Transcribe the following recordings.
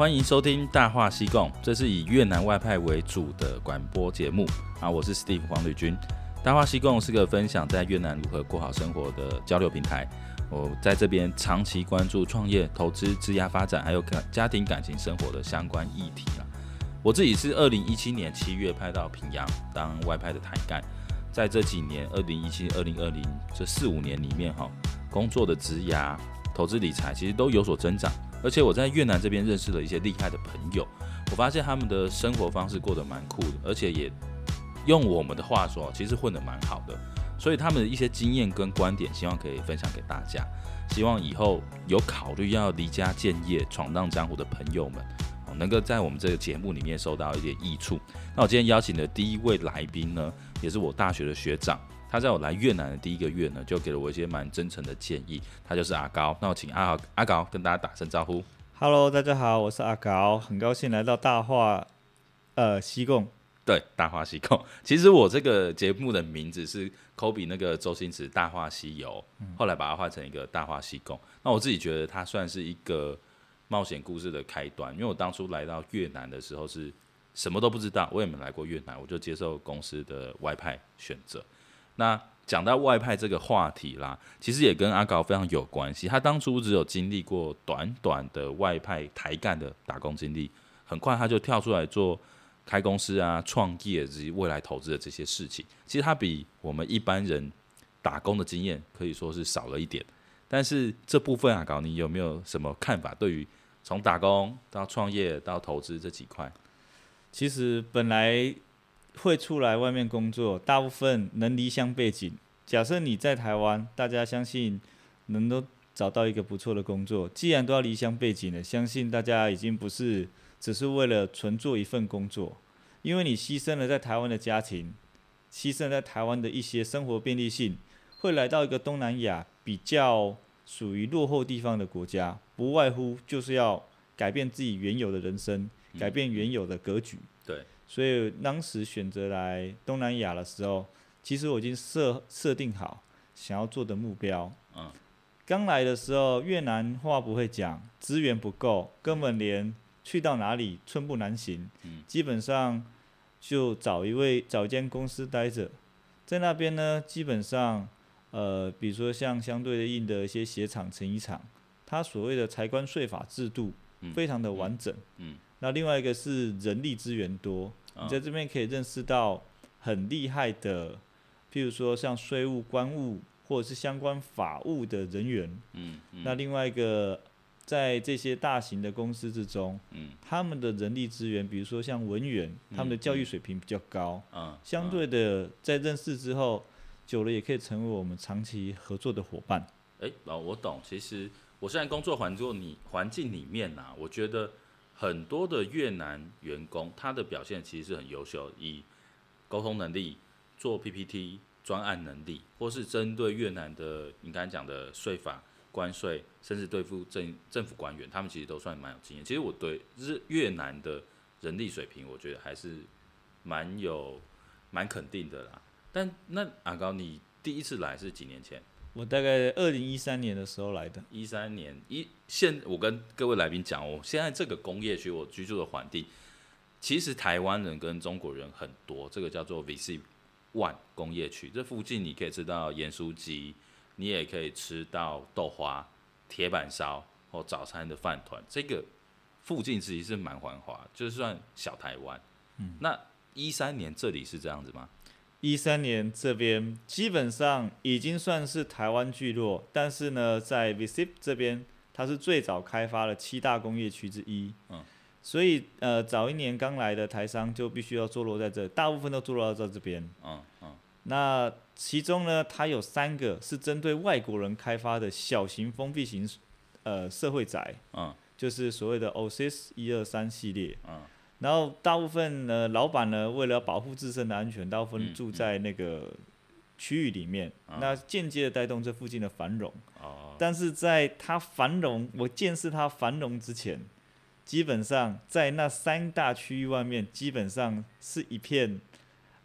欢迎收听《大话西贡》，这是以越南外派为主的广播节目啊。我是 Steve 黄旅军，《大话西贡》是个分享在越南如何过好生活的交流平台。我在这边长期关注创业、投资、职业发展，还有家庭感情生活的相关议题啊。我自己是二零一七年七月派到平阳当外派的台干，在这几年二零一七、二零二零这四五年里面哈，工作的职涯、投资理财其实都有所增长。而且我在越南这边认识了一些厉害的朋友，我发现他们的生活方式过得蛮酷的，而且也用我们的话说，其实混得蛮好的。所以他们的一些经验跟观点，希望可以分享给大家。希望以后有考虑要离家建业、闯荡江湖的朋友们，能够在我们这个节目里面受到一点益处。那我今天邀请的第一位来宾呢，也是我大学的学长。他在我来越南的第一个月呢，就给了我一些蛮真诚的建议。他就是阿高，那我请阿高阿高跟大家打声招呼。Hello，大家好，我是阿高，很高兴来到大话呃西贡。对，大话西贡。其实我这个节目的名字是 Kobe 那个周星驰《大话西游》，后来把它换成一个大话西贡。那我自己觉得它算是一个冒险故事的开端，因为我当初来到越南的时候是什么都不知道，我也没来过越南，我就接受公司的外派选择。那讲到外派这个话题啦，其实也跟阿高非常有关系。他当初只有经历过短短的外派台干的打工经历，很快他就跳出来做开公司啊、创业以及未来投资的这些事情。其实他比我们一般人打工的经验可以说是少了一点。但是这部分阿高，你有没有什么看法？对于从打工到创业到投资这几块，其实本来。会出来外面工作，大部分能离乡背景。假设你在台湾，大家相信能都找到一个不错的工作。既然都要离乡背景了，相信大家已经不是只是为了纯做一份工作，因为你牺牲了在台湾的家庭，牺牲在台湾的一些生活便利性，会来到一个东南亚比较属于落后地方的国家，不外乎就是要改变自己原有的人生，改变原有的格局。对。所以当时选择来东南亚的时候，其实我已经设设定好想要做的目标。嗯，刚来的时候越南话不会讲，资源不够，根本连去到哪里寸步难行。嗯，基本上就找一位找一间公司待着，在那边呢，基本上呃，比如说像相对应的一些鞋厂、成衣厂，它所谓的财关税法制度非常的完整。嗯，那另外一个是人力资源多。你在这边可以认识到很厉害的，譬如说像税务、官务或者是相关法务的人员。嗯，嗯，那另外一个，在这些大型的公司之中，嗯，他们的人力资源，比如说像文员，他们的教育水平比较高。嗯，相对的，在认识之后，久了也可以成为我们长期合作的伙伴。哎，哦，我懂。其实我现在工作环境你环境里面呐，我觉得。很多的越南员工，他的表现其实是很优秀，以沟通能力、做 PPT 专案能力，或是针对越南的你刚才讲的税法、关税，甚至对付政政府官员，他们其实都算蛮有经验。其实我对日越南的人力水平，我觉得还是蛮有蛮肯定的啦。但那阿高，你第一次来是几年前？我大概二零一三年的时候来的，一三年一现我跟各位来宾讲，我现在这个工业区我居住的环境，其实台湾人跟中国人很多，这个叫做 VC One 工业区，这附近你可以吃到盐酥鸡，你也可以吃到豆花、铁板烧或早餐的饭团，这个附近其实是蛮繁华，就算小台湾。嗯，那一三年这里是这样子吗？一三年这边基本上已经算是台湾聚落，但是呢，在 VSIP 这边，它是最早开发的七大工业区之一。嗯，所以呃，早一年刚来的台商就必须要坐落在这，大部分都坐落到这边。嗯嗯。那其中呢，它有三个是针对外国人开发的小型封闭型呃社会宅。嗯。就是所谓的 OSIS 一二三系列。嗯。然后大部分呢，老板呢，为了保护自身的安全，大部分住在那个区域里面，嗯嗯、那间接的带动这附近的繁荣。哦、但是在它繁荣，我见识它繁荣之前，基本上在那三大区域外面，基本上是一片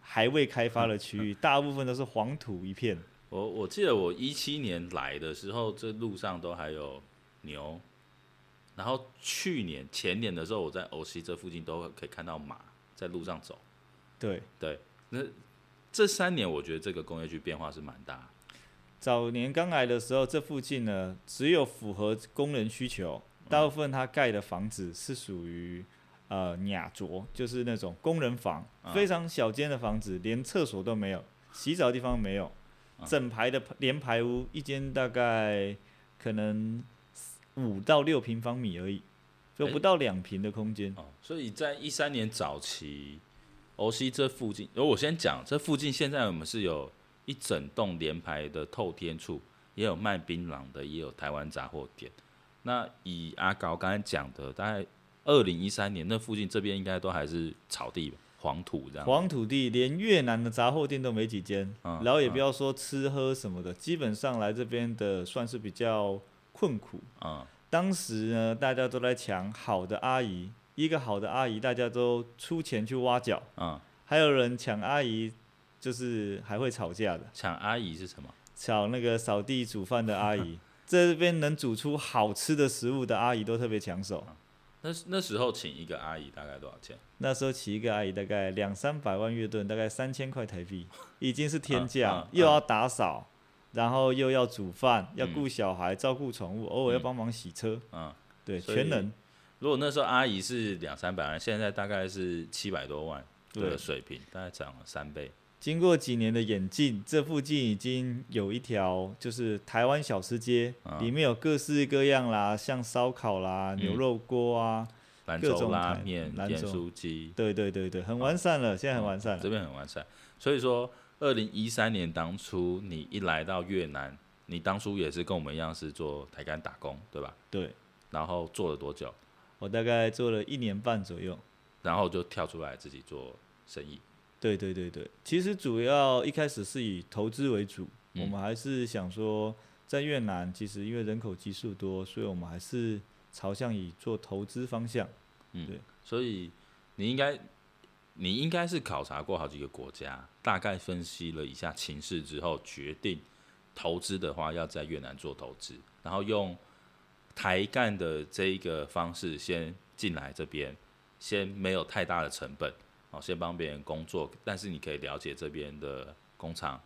还未开发的区域，嗯、大部分都是黄土一片。我我记得我一七年来的时候，这路上都还有牛。然后去年前年的时候，我在欧西这附近都可以看到马在路上走。对对，那这三年我觉得这个工业区变化是蛮大。早年刚来的时候，这附近呢只有符合工人需求，大部分他盖的房子是属于呃雅卓，就是那种工人房，非常小间的房子，连厕所都没有，洗澡的地方没有，整排的连排屋，一间大概可能。五到六平方米而已，就不到两平的空间。哦，所以在一三年早期，欧西这附近，而我先讲，这附近现在我们是有一整栋连排的透天厝，也有卖槟榔的，也有台湾杂货店。那以阿高刚才讲的，大概二零一三年那附近这边应该都还是草地吧，黄土这样。黄土地，连越南的杂货店都没几间，嗯，然后也不要说吃喝什么的，嗯，基本上来这边的算是比较。困苦啊！当时呢，大家都在抢好的阿姨，一个好的阿姨，大家都出钱去挖角啊。还有人抢阿姨，就是还会吵架的。抢阿姨是什么？抢那个扫地煮饭的阿姨，这边能煮出好吃的食物的阿姨都特别抢手。那那时候请一个阿姨大概多少钱？那时候请一个阿姨大概两三百万月盾，大概三千块台币，已经是天价，啊啊，又要打扫。然后又要煮饭，要顾小孩，嗯、照顾宠物，偶尔要帮忙洗车，嗯，对，全能。如果那时候阿姨是两三百万，现在大概是七百多万的水平，大概涨了三倍。经过几年的演进，这附近已经有一条就是台湾小吃街，嗯，里面有各式各样啦，像烧烤啦、牛肉锅啊、嗯、各种拉面、盐酥鸡，对对对对，很完善了，嗯、现在很完善了，这边很完善，所以说。二零一三年当初，你一来到越南，你当初也是跟我们一样是做台干打工，对吧？对。然后做了多久？我大概做了一年半左右。然后就跳出来自己做生意。对对对对，其实主要一开始是以投资为主，嗯，我们还是想说，在越南其实因为人口基数多，所以我们还是朝向以做投资方向。嗯，对。所以你应该。你应该是考察过好几个国家，大概分析了一下情势之后，决定投资的话要在越南做投资，然后用台干的这一个方式先进来这边，先没有太大的成本，哦，先帮别人工作，但是你可以了解这边的工厂、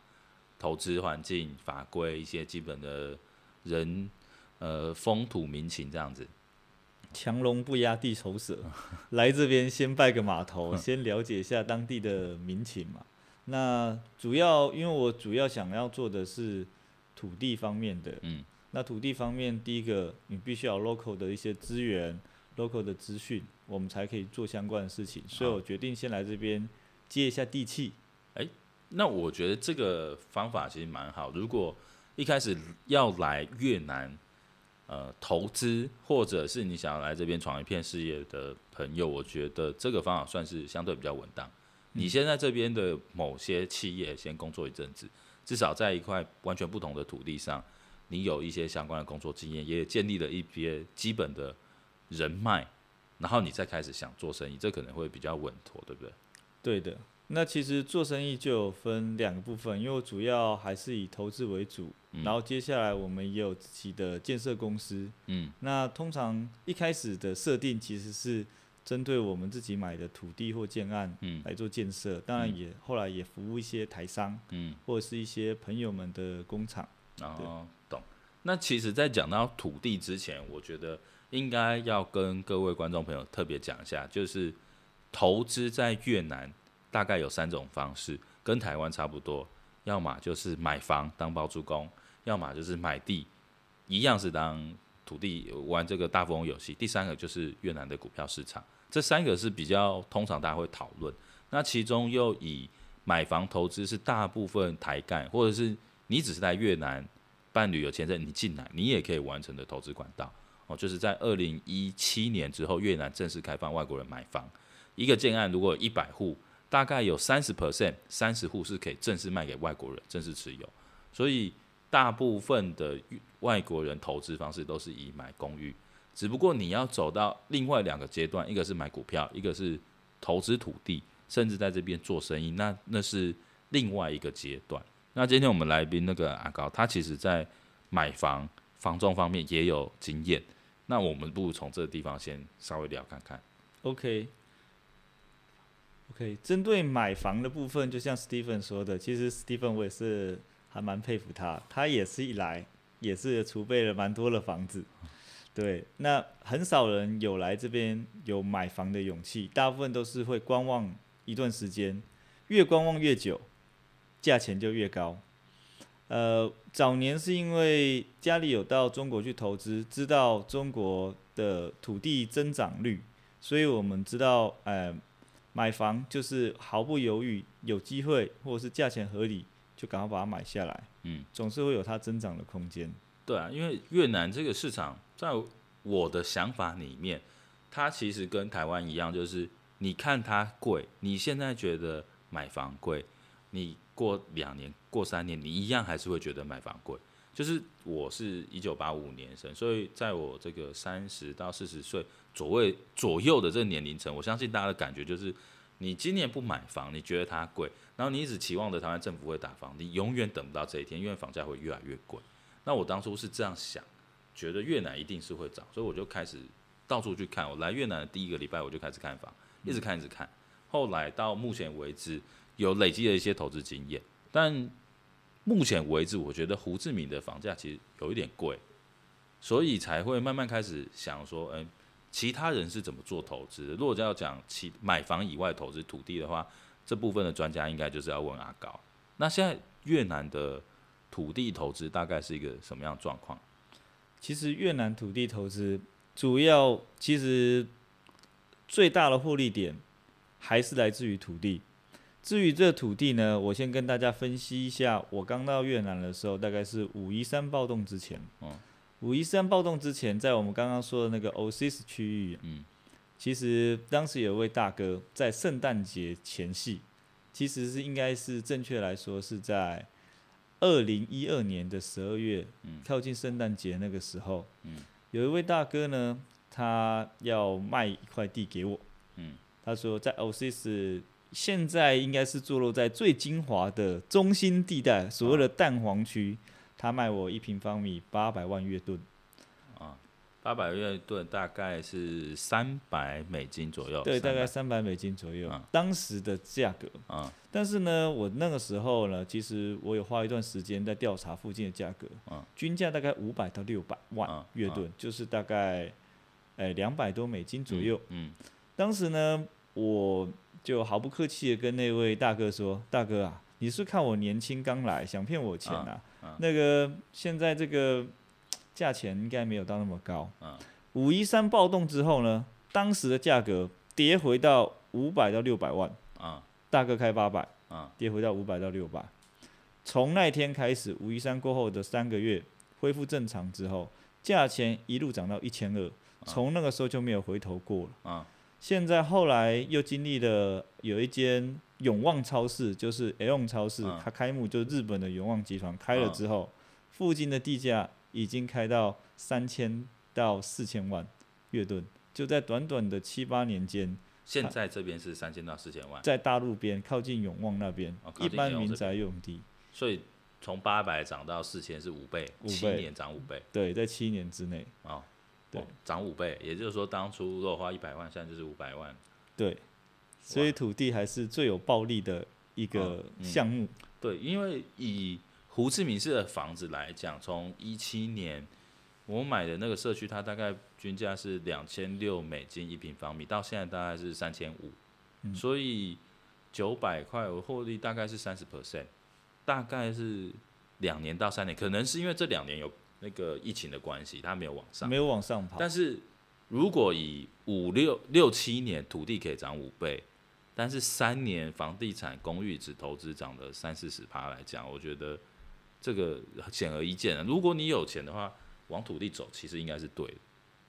投资环境、法规一些基本的人呃风土民情这样子。强龙不压地头蛇，来这边先拜个码头，先了解一下当地的民情嘛。那主要因为我主要想要做的是土地方面的，嗯，那土地方面第一个你必须要 local 的一些资源，local 的资讯，我们才可以做相关的事情。所以我决定先来这边接一下地气。哎，那我觉得这个方法其实蛮好。如果一开始要来越南。呃，投资或者是你想要来这边闯一片事业的朋友，我觉得这个方法算是相对比较稳当。你先在这边的某些企业先工作一阵子，至少在一块完全不同的土地上，你有一些相关的工作经验，也建立了一些基本的人脉，然后你再开始想做生意，这可能会比较稳妥，对不对？对的。那其实做生意就有分两个部分，因为主要还是以投资为主，然后接下来我们也有自己的建设公司。嗯，那通常一开始的设定其实是针对我们自己买的土地或建案来做建设，嗯，当然也后来也服务一些台商，嗯，或者是一些朋友们的工厂。哦，懂。那其实，在讲到土地之前，我觉得应该要跟各位观众朋友特别讲一下，就是投资在越南。大概有三种方式，跟台湾差不多，要么就是买房当包租公，要么就是买地，一样是当土地玩这个大富翁游戏。第三个就是越南的股票市场，这三个是比较通常大家会讨论。那其中又以买房投资是大部分台干，或者是你只是在越南办旅游签证，你进来你也可以完成的投资管道哦，就是在二零一七年之后，越南正式开放外国人买房，一个建案如果一百户。大概有三十 percent，三十户是可以正式卖给外国人，正式持有。所以大部分的外国人投资方式都是以买公寓，只不过你要走到另外两个阶段，一个是买股票，一个是投资土地，甚至在这边做生意，那那是另外一个阶段。那今天我们来宾那个阿高，他其实在买房房仲方面也有经验。那我们不如从这个地方先稍微聊看看。OK。OK，针对买房的部分，就像 Stephen 说的，其实 Stephen 我也是还蛮佩服他，他也是一来也是储备了蛮多的房子。对，那很少人有来这边有买房的勇气，大部分都是会观望一段时间，越观望越久，价钱就越高。呃，早年是因为家里有到中国去投资，知道中国的土地增长率，所以我们知道，呃。买房就是毫不犹豫，有机会或是价钱合理，就赶快把它买下来。嗯，总是会有它增长的空间。对啊，因为越南这个市场，在我的想法里面，它其实跟台湾一样，就是你看它贵，你现在觉得买房贵，你过两年、过三年，你一样还是会觉得买房贵。就是我是一九八五年生，所以在我这个三十到四十岁左位左右的这个年龄层，我相信大家的感觉就是，你今年不买房，你觉得它贵，然后你一直期望着台湾政府会打房，你永远等不到这一天，因为房价会越来越贵。那我当初是这样想，觉得越南一定是会涨，所以我就开始到处去看。我来越南的第一个礼拜，我就开始看房，一直看一直看。后来到目前为止，有累积了一些投资经验，但。目前为止，我觉得胡志明的房价其实有一点贵，所以才会慢慢开始想说，嗯，其他人是怎么做投资的？如果要讲其买房以外投资土地的话，这部分的专家应该就是要问阿高。那现在越南的土地投资大概是一个什么样状况？其实越南土地投资主要其实最大的获利点还是来自于土地。至于这土地呢，我先跟大家分析一下。我刚到越南的时候，大概是五一三暴动之前。五一三暴动之前，在我们刚刚说的那个 Oasis 区域，其实当时有一位大哥在圣诞节前夕，其实是应该是正确来说是在二零一二年的十二月，靠近圣诞节那个时候，有一位大哥呢，他要卖一块地给我。他说在 Oasis。现在应该是坐落在最精华的中心地带，所谓的蛋黄区。他卖我一平方米八百万越盾，啊，八百月盾大概是三百美金左右。对，大概三百美金左右，当时的价格。但是呢，我那个时候呢，其实我有花一段时间在调查附近的价格。均价大概五百到六百万月盾，就是大概，呃，两百多美金左右。嗯，当时呢，我。就毫不客气的跟那位大哥说：“大哥啊，你是看我年轻刚来，想骗我钱啊？那个现在这个价钱应该没有到那么高。五一三暴动之后呢，当时的价格跌回到五百到六百万。大哥开八百，跌回到五百到六百。从那天开始，五一三过后的三个月恢复正常之后，价钱一路涨到一千二，从那个时候就没有回头过了。”现在后来又经历了有一间永旺超市，就是 AEON 超市，它开幕就是日本的永旺集团开了之后，附近的地价已经开到三千到四千万月盾，就在短短的七八年间。现在这边是三千到四千万，在大陆边靠近永旺那边，一般民宅用地。所以从八百涨到四千是五倍，七年涨五倍。对，在七年之内。对，涨五倍，也就是说，当初如果花一百万，现在就是五百万。对，所以土地还是最有暴利的一个项目。嗯。对，因为以胡志明市的房子来讲，从一七年我买的那个社区，它大概均价是两千六美金一平方米，到现在大概是三千五，所以九百块我获利大概是三十 percent，大概是两年到三年，可能是因为这两年有。那个疫情的关系，它没有往上，没有往上跑。但是如果以五六六七年土地可以涨五倍，但是三年房地产公寓只投资涨了三四十趴来讲，我觉得这个显而易见了。如果你有钱的话，往土地走，其实应该是对的。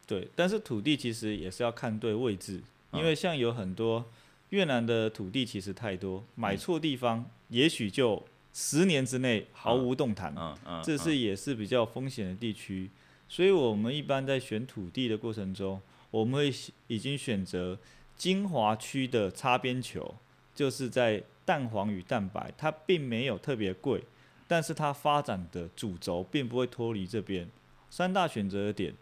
对，但是土地其实也是要看对位置，因为像有很多越南的土地其实太多，买错地方，也许就。十年之内毫无动弹，嗯嗯这是也是比较风险的地区，所以我们一般在选土地的过程中，我们会已经选择精华区的擦边球，就是在蛋黄与蛋白，它并没有特别贵，但是它发展的主轴并不会脱离这边。三大选择的点，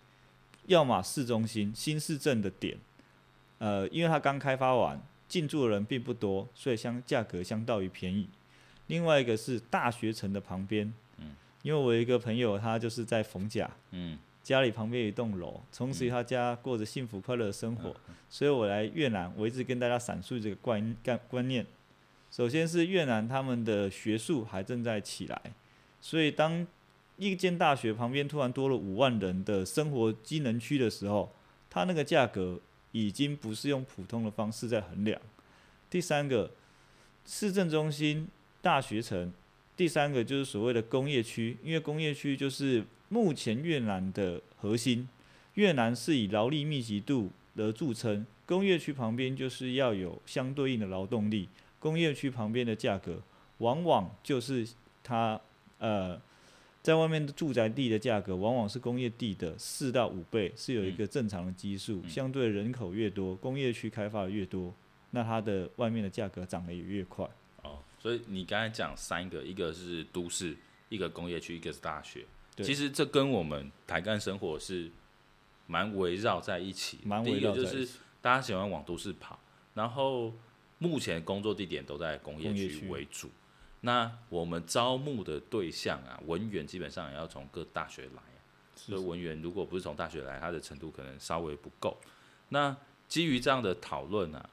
要么市中心新市镇的点，呃，因为它刚开发完，进驻的人并不多，所以相价格相当于便宜。另外一个是大学城的旁边，嗯，因为我有一个朋友，他就是在逢甲，嗯，家里旁边有一栋楼，从此他家过着幸福快乐的生活，嗯，所以我来越南，我一直跟大家阐述这个观观观念。首先是越南他们的学术还正在起来，所以当一间大学旁边突然多了五万人的生活机能区的时候，它那个价格已经不是用普通的方式在衡量。第三个，市政中心。大学城，第三个就是所谓的工业区，因为工业区就是目前越南的核心。越南是以劳力密集度而著称，工业区旁边就是要有相对应的劳动力。工业区旁边的价格，往往就是它呃，在外面的住宅地的价格，往往是工业地的四到五倍，是有一个正常的基数。相对人口越多，工业区开发的越多，那它的外面的价格涨得也越快。所以你刚才讲三个，一个是都市，一个工业区，一个是大学。其实这跟我们台干生活是蛮围绕在一起。蛮围绕在一起。第一个就是大家喜欢往都市跑，然后目前工作地点都在工业区为主。那我们招募的对象啊，文员基本上也要从各大学来。所以文员如果不是从大学来，他的程度可能稍微不够。那基于这样的讨论啊。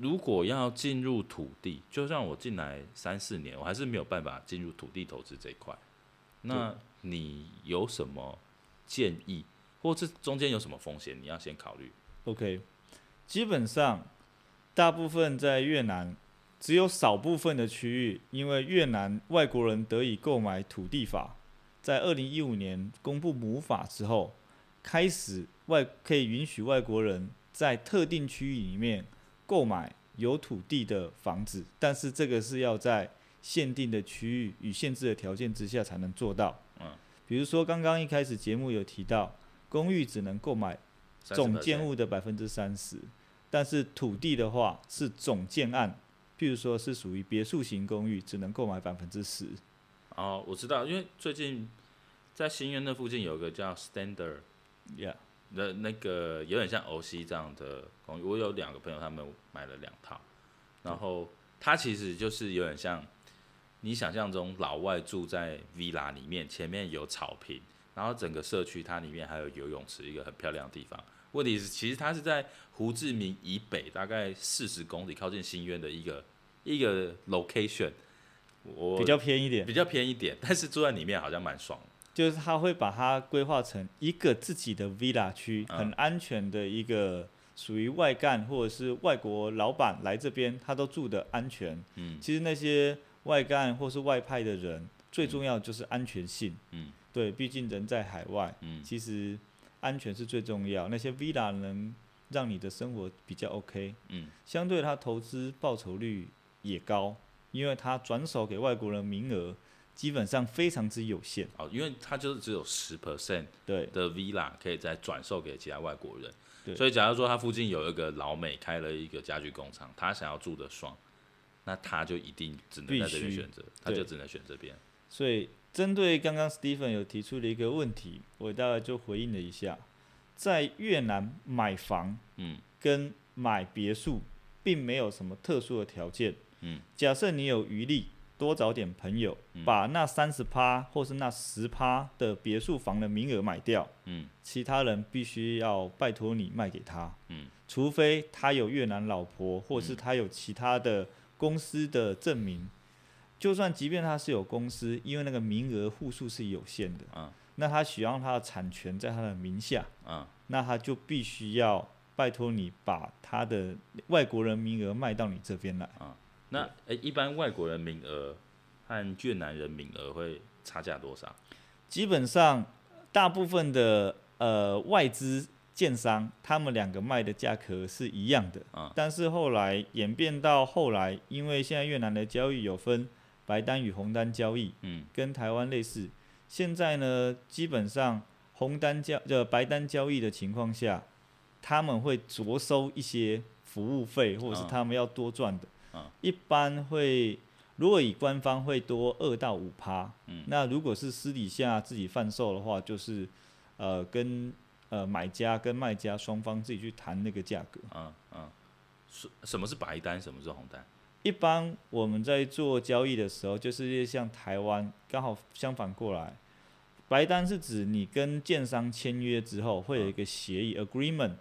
如果要进入土地，就算我进来三四年，我还是没有办法进入土地投资这一块。那你有什么建议，或这中间有什么风险？你要先考虑。OK，基本上大部分在越南，只有少部分的区域，因为越南外国人得以购买土地法，在二零一五年公布母法之后，开始外可以允许外国人在特定区域里面。购买有土地的房子，但是这个是要在限定的区域与限制的条件之下才能做到。嗯，比如说刚刚一开始节目有提到，公寓只能购买总建物的百分之三十，但是土地的话是总建案，譬如说是属于别墅型公寓，只能购买百分之十。哦，我知道，因为最近在新苑那附近有个叫 Standard，Yeah。那那个有点像欧西这样的公寓，我有两个朋友，他们买了两套，然后它其实就是有点像你想象中老外住在 villa 里面，前面有草坪，然后整个社区它里面还有游泳池，一个很漂亮的地方。问题是，其实它是在胡志明以北大概四十公里，靠近新苑的一个一个 location，我比较偏一点，比较偏一点，但是住在里面好像蛮爽。就是他会把它规划成一个自己的 villa 区，很安全的一个属于外干或者是外国老板来这边，他都住的安全。嗯，其实那些外干或是外派的人，最重要就是安全性。嗯，对，毕竟人在海外，嗯，其实安全是最重要。那些 villa 能让你的生活比较 OK。嗯，相对他投资报酬率也高，因为他转手给外国人名额。基本上非常之有限哦，因为它就是只有十 percent 对的 villa 可以再转售给其他外国人，对，所以假如说他附近有一个老美开了一个家具工厂，他想要住的爽，那他就一定只能在这边选择，他就只能选这边。所以针对刚刚 Stephen 有提出的一个问题，我大概就回应了一下，在越南买房，嗯，跟买别墅并没有什么特殊的条件，嗯，假设你有余力。多找点朋友，把那三十趴或是那十趴的别墅房的名额买掉。嗯，其他人必须要拜托你卖给他。嗯，除非他有越南老婆，或是他有其他的公司的证明。就算即便他是有公司，因为那个名额户数是有限的。啊，那他需要他的产权在他的名下。啊，那他就必须要拜托你把他的外国人名额卖到你这边来。啊。那诶、欸，一般外国人名额和越南人名额会差价多少？基本上，大部分的呃外资建商，他们两个卖的价格是一样的。啊。但是后来演变到后来，因为现在越南的交易有分白单与红单交易，嗯，跟台湾类似。现在呢，基本上红单交呃白单交易的情况下，他们会酌收一些服务费，或者是他们要多赚的。一般会，如果以官方会多二到五趴，嗯，那如果是私底下自己贩售的话，就是，呃，跟呃买家跟卖家双方自己去谈那个价格。嗯嗯，什什么是白单，什么是红单？一般我们在做交易的时候，就是像台湾刚好相反过来，白单是指你跟建商签约之后会有一个协议、嗯、agreement，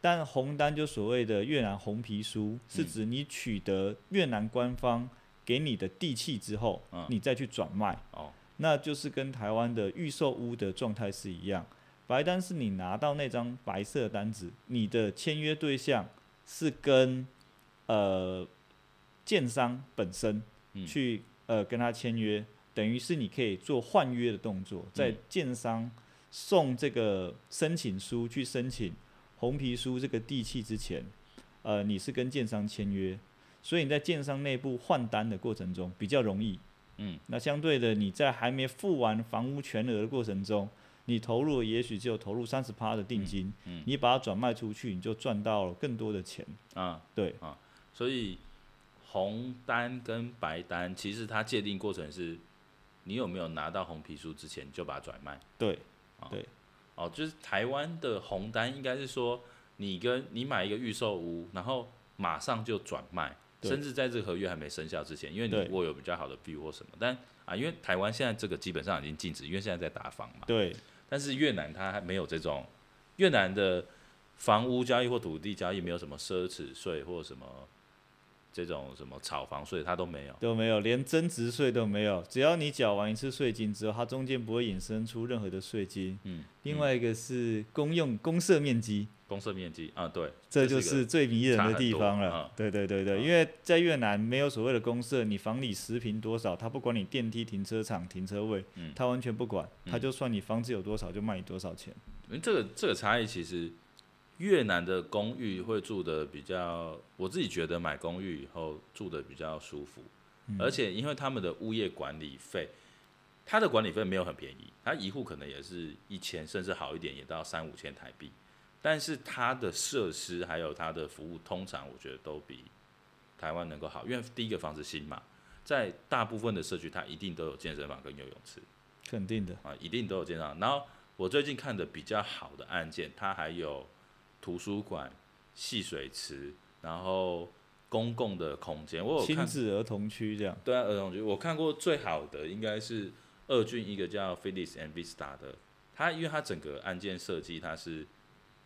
但红单就所谓的越南红皮书，是指你取得越南官方给你的地契之后，嗯、你再去转卖。哦，那就是跟台湾的预售屋的状态是一样，白单是你拿到那张白色单子，你的签约对象是跟呃。建商本身去呃跟他签约，等于是你可以做换约的动作，在建商送这个申请书去申请红皮书这个地契之前，呃你是跟建商签约，所以你在建商内部换单的过程中比较容易。嗯，那相对的你在还没付完房屋全额的过程中，你投入也许只有投入三十趴的定金，你把它转卖出去，你就赚到了更多的钱。啊，对啊，所以。红单跟白单，其实它界定过程是，你有没有拿到红皮书之前就把它转卖。对，对，哦，就是台湾的红单应该是说，你跟你买一个预售屋，然后马上就转卖，甚至在这个合约还没生效之前，因为你如果有比较好的 view 或什么，但啊，因为台湾现在这个基本上已经禁止，因为现在在打房嘛。对。但是越南它还没有这种，越南的房屋交易或土地交易没有什么奢侈税或什么。这种什么炒房税，它都没有，都没有，连增值税都没有。只要你缴完一次税金之后，它中间不会衍生出任何的税金。嗯。另外一个是公用公设面积。公设面积啊，对，这就是最迷人的地方了。对对对对，因为在越南没有所谓的公设，你房里十平多少，他不管你电梯、停车场、停车位，他完全不管，他就算你房子有多少，就卖你多少钱。嗯这个这个差异其实。越南的公寓会住的比较，我自己觉得买公寓以后住的比较舒服，嗯、而且因为他们的物业管理费，他的管理费没有很便宜，他一户可能也是一千，甚至好一点也到三五千台币，但是他的设施还有他的服务，通常我觉得都比台湾能够好，因为第一个房子新嘛，在大部分的社区，它一定都有健身房跟游泳池，肯定的啊，一定都有健身房。然后我最近看的比较好的案件，它还有。图书馆、戏水池，然后公共的空间，我有看亲子儿童区这样。对啊，儿童区我看过最好的应该是二郡一个叫 Phillips and Vista 的，它因为它整个案件设计它是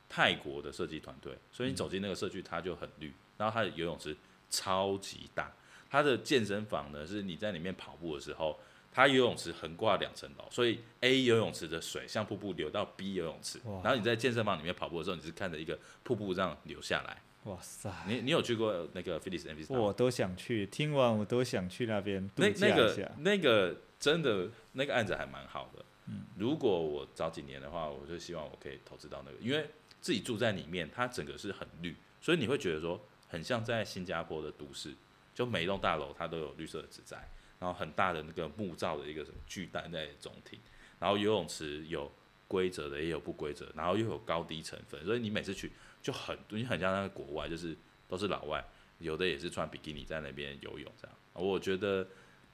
泰国的设计团队，所以你走进那个社区它就很绿，然后它的游泳池超级大，它的健身房呢是你在里面跑步的时候。它游泳池横挂两层楼，所以 A 游泳池的水像瀑布流到 B 游泳池，然后你在健身房里面跑步的时候，你是看着一个瀑布这样流下来。哇塞！你你有去过那个 Vista？我都想去，听完我都想去那边度假一下。那那个那个真的那个案子还蛮好的。嗯，如果我早几年的话，我就希望我可以投资到那个，因为自己住在里面，它整个是很绿，所以你会觉得说很像在新加坡的都市，就每一栋大楼它都有绿色的植栽。然后很大的那个木造的一个什么巨蛋在中庭，然后游泳池有规则的也有不规则，然后又有高低成分，所以你每次去就很，你很像那个国外，就是都是老外，有的也是穿比基尼在那边游泳这样。我觉得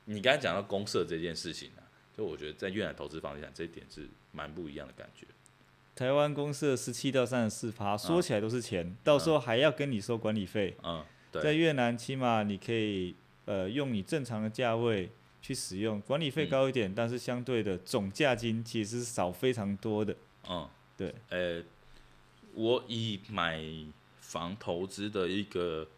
你刚才讲到公社这件事情啊，就我觉得在越南投资房地产这一点是蛮不一样的感觉。台湾公社十七到三十四趴，说起来都是钱，嗯、到时候还要跟你收管理费。嗯，对，在越南起码你可以。呃，用你正常的价位去使用，管理费高一点，嗯、但是相对的总价金其实是少非常多的。嗯，对。呃，我以买房投资的一个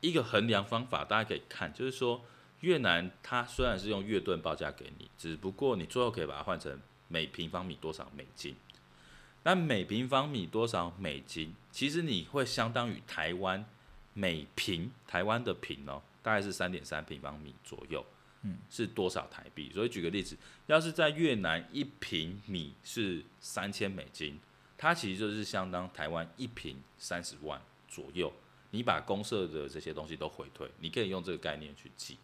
一个衡量方法，大家可以看，就是说越南它虽然是用越盾报价给你，只不过你最后可以把它换成每平方米多少美金。那每平方米多少美金，其实你会相当于台湾每平台湾的平哦。大概是三点三平方米左右，嗯，是多少台币？所以举个例子，要是在越南一平米是三千美金，它其实就是相当台湾一平三十万左右。你把公社的这些东西都回退，你可以用这个概念去记。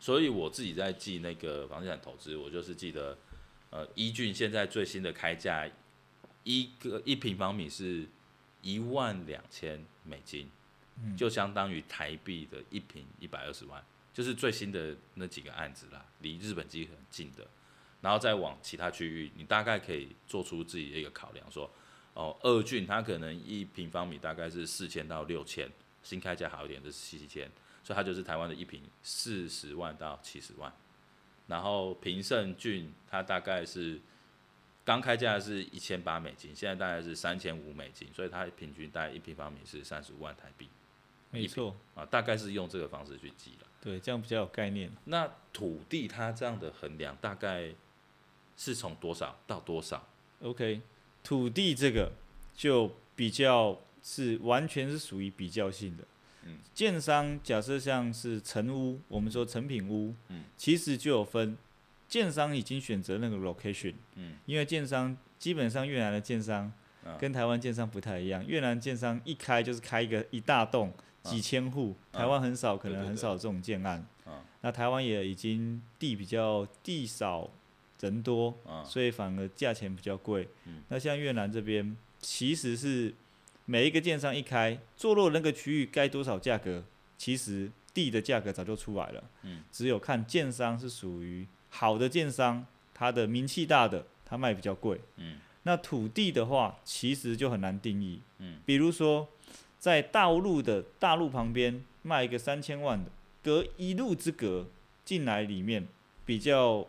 所以我自己在记那个房地产投资，我就是记得，呃，一俊现在最新的开价，一个一平方米是一万两千美金。就相当于台币的一平一百二十万，就是最新的那几个案子啦，离日本机很近的，然后再往其他区域，你大概可以做出自己的一个考量说，哦，二郡它可能一平方米大概是四千到六千，新开价好一点就是七千，所以它就是台湾的一平四十万到七十万。然后平胜郡它大概是刚开价是一千八美金，现在大概是三千五美金，所以它平均大概一平方米是三十五万台币。没错啊，大概是用这个方式去记了。对，这样比较有概念。那土地它这样的衡量，大概是从多少到多少？OK，土地这个就比较是完全是属于比较性的。嗯，建商假设像是成屋，我们说成品屋，嗯，其实就有分。建商已经选择那个 location，嗯，因为建商基本上越南的建商跟台湾建商不太一样，越南建商一开就是开一个一大栋。几千户，台湾很少，可能很少这种建案。那台湾也已经地比较地少人多，所以反而价钱比较贵。那像越南这边，其实是每一个建商一开，坐落那个区域该多少价格，其实地的价格早就出来了。只有看建商是属于好的建商，它的名气大的，它卖比较贵。那土地的话，其实就很难定义。比如说。在大陆的大陆旁边卖一个三千万的，隔一路之隔进来里面比较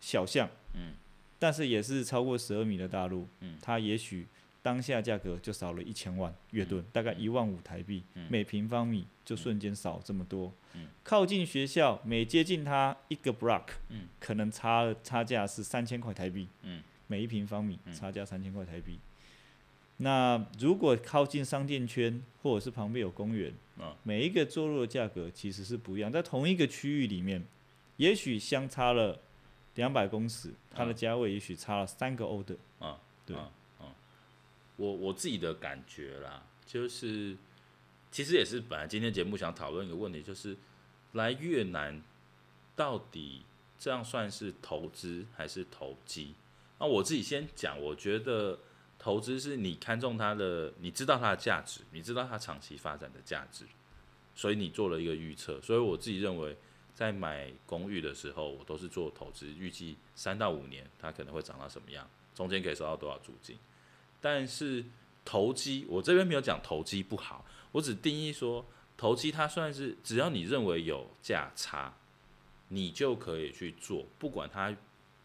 小巷，嗯，但是也是超过十二米的大陆，嗯，它也许当下价格就少了一千万越盾，大概一万五台币，每平方米就瞬间少这么多，靠近学校每接近它一个 block，可能差差价是三千块台币，每一平方米差价三千块台币。那如果靠近商店圈，或者是旁边有公园，啊每一个坐落的价格其实是不一样。在同一个区域里面，也许相差了两百公尺，它的价位也许差了三个欧的。啊，对，啊，我我自己的感觉啦，就是其实也是本来今天节目想讨论一个问题，就是来越南到底这样算是投资还是投机？那我自己先讲，我觉得。投资是你看中它的，你知道它的价值，你知道它长期发展的价值，所以你做了一个预测。所以我自己认为，在买公寓的时候，我都是做投资，预计三到五年它可能会涨到什么样，中间可以收到多少租金。但是投机，我这边没有讲投机不好，我只定义说投机它算是只要你认为有价差，你就可以去做，不管它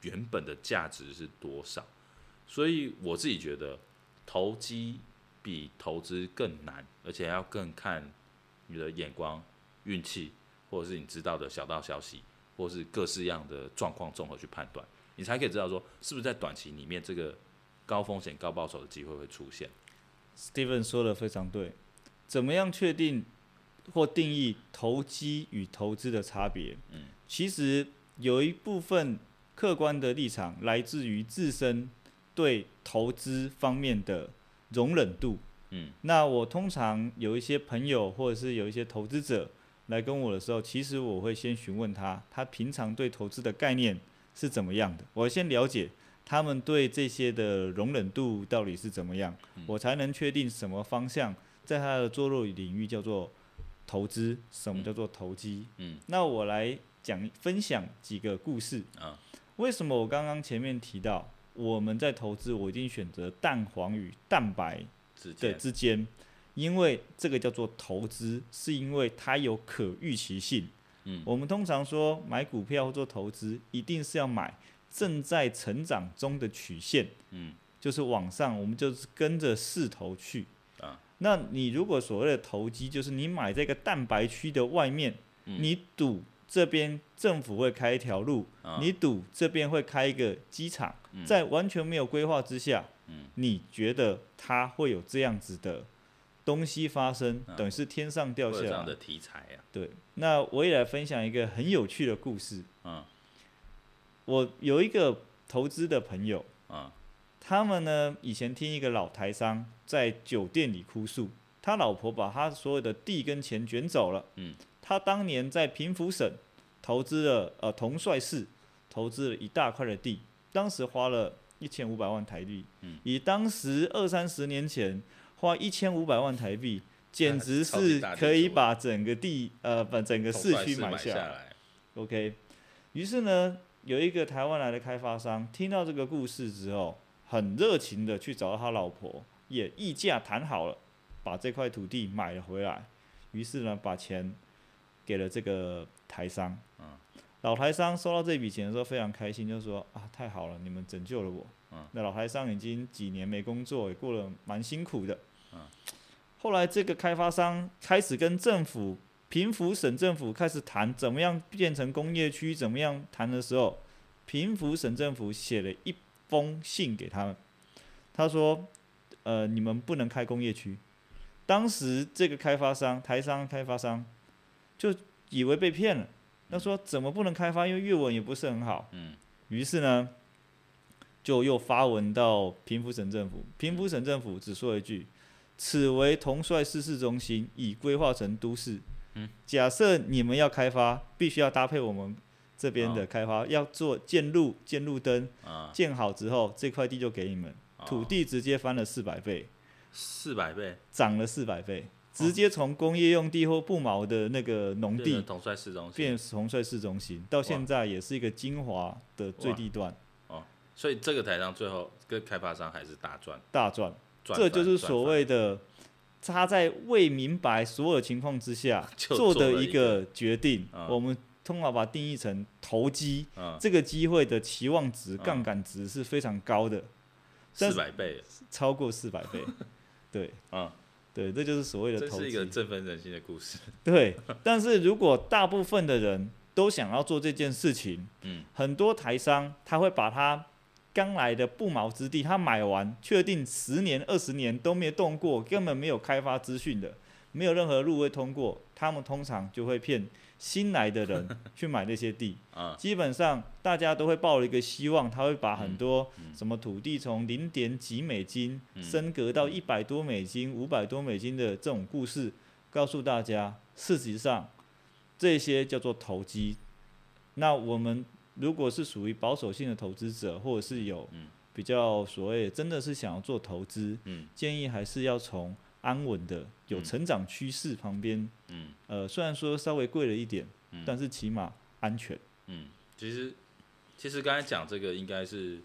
原本的价值是多少。所以我自己觉得，投机比投资更难，而且要更看你的眼光、运气，或者是你知道的小道消息，或是各式样的状况综合去判断，你才可以知道说是不是在短期里面这个高风险高报酬的机会会出现。Steven 说的非常对，怎么样确定或定义投机与投资的差别？嗯，其实有一部分客观的立场来自于自身。对投资方面的容忍度，嗯，那我通常有一些朋友或者是有一些投资者来跟我的时候，其实我会先询问他，他平常对投资的概念是怎么样的，我先了解他们对这些的容忍度到底是怎么样，我才能确定什么方向在他的做落领域叫做投资，什么叫做投机，嗯，那我来讲分享几个故事。啊，为什么我刚刚前面提到？我们在投资，我一定选择蛋黄与蛋白的之间，因为这个叫做投资，是因为它有可预期性。嗯，我们通常说买股票或做投资，一定是要买正在成长中的曲线。嗯，就是往上，我们就是跟着势头去。啊，那你如果所谓的投机，就是你买这个蛋白区的外面，你赌。这边政府会开一条路，哦、你赌这边会开一个机场，嗯、在完全没有规划之下，嗯、你觉得它会有这样子的东西发生，哦、等于是天上掉下来。这样的题材啊？对，那我也来分享一个很有趣的故事。哦、我有一个投资的朋友，哦、他们呢以前听一个老台商在酒店里哭诉，他老婆把他所有的地跟钱卷走了。嗯。他当年在平福省投资了，呃，同帅市投资了一大块的地，当时花了一千五百万台币。嗯，以当时二三十年前花一千五百万台币，简直是可以把整个地，呃，把整个市区买下来。OK，于是呢，有一个台湾来的开发商听到这个故事之后，很热情的去找到他老婆，也议价谈好了，把这块土地买了回来。于是呢，把钱给了这个台商。老台商收到这笔钱的时候非常开心，就说啊，太好了，你们拯救了我。那老台商已经几年没工作，也过得蛮辛苦的。后来这个开发商开始跟政府、平福省政府开始谈怎么样变成工业区，怎么样谈的时候，平福省政府写了一封信给他们，他说：“呃，你们不能开工业区。”当时这个开发商台商开发商就以为被骗了，他说：“怎么不能开发？因为粤文也不是很好。”于是呢，就又发文到平福省政府，平福省政府只说一句。此为统帅市市中心，已规划成都市。嗯、假设你们要开发，必须要搭配我们这边的开发，哦、要做建路、建路灯，啊、建好之后，这块地就给你们，哦、土地直接翻了四百倍，四百倍，涨了四百倍，直接从工业用地或不毛的那个农地，统帅市中心，变统帅市中心，到现在也是一个精华的最地段。哦，所以这个台上最后跟开发商还是大赚，大赚。这就是所谓的他在未明白所有情况之下 做的一个决定。我们通常把它定义成投机，这个机会的期望值、杠杆值是非常高的，四百倍，超过四百倍。对，对，这就是所谓的投资。这是一个振奋人心的故事。对，但是如果大部分的人都想要做这件事情，很多台商他会把他。刚来的不毛之地，他买完确定十年、二十年都没动过，根本没有开发资讯的，没有任何路会通过，他们通常就会骗新来的人 去买那些地。基本上大家都会抱了一个希望，他会把很多什么土地从零点几美金升格到一百多美金、五百多美金的这种故事告诉大家。事实上，这些叫做投机。那我们。如果是属于保守性的投资者，或者是有比较所谓真的是想要做投资，嗯、建议还是要从安稳的、有成长趋势旁边。嗯、呃，虽然说稍微贵了一点，嗯、但是起码安全。嗯，其实其实刚才讲这个，应该是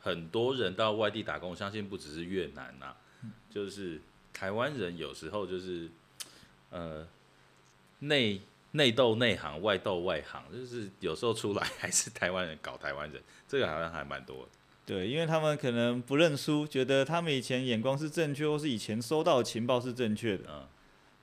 很多人到外地打工，我相信不只是越南呐、啊，嗯、就是台湾人有时候就是呃内。内斗内行，外斗外行，就是有时候出来还是台湾人搞台湾人，这个好像还蛮多的。对，因为他们可能不认输，觉得他们以前眼光是正确，或是以前收到的情报是正确的。嗯。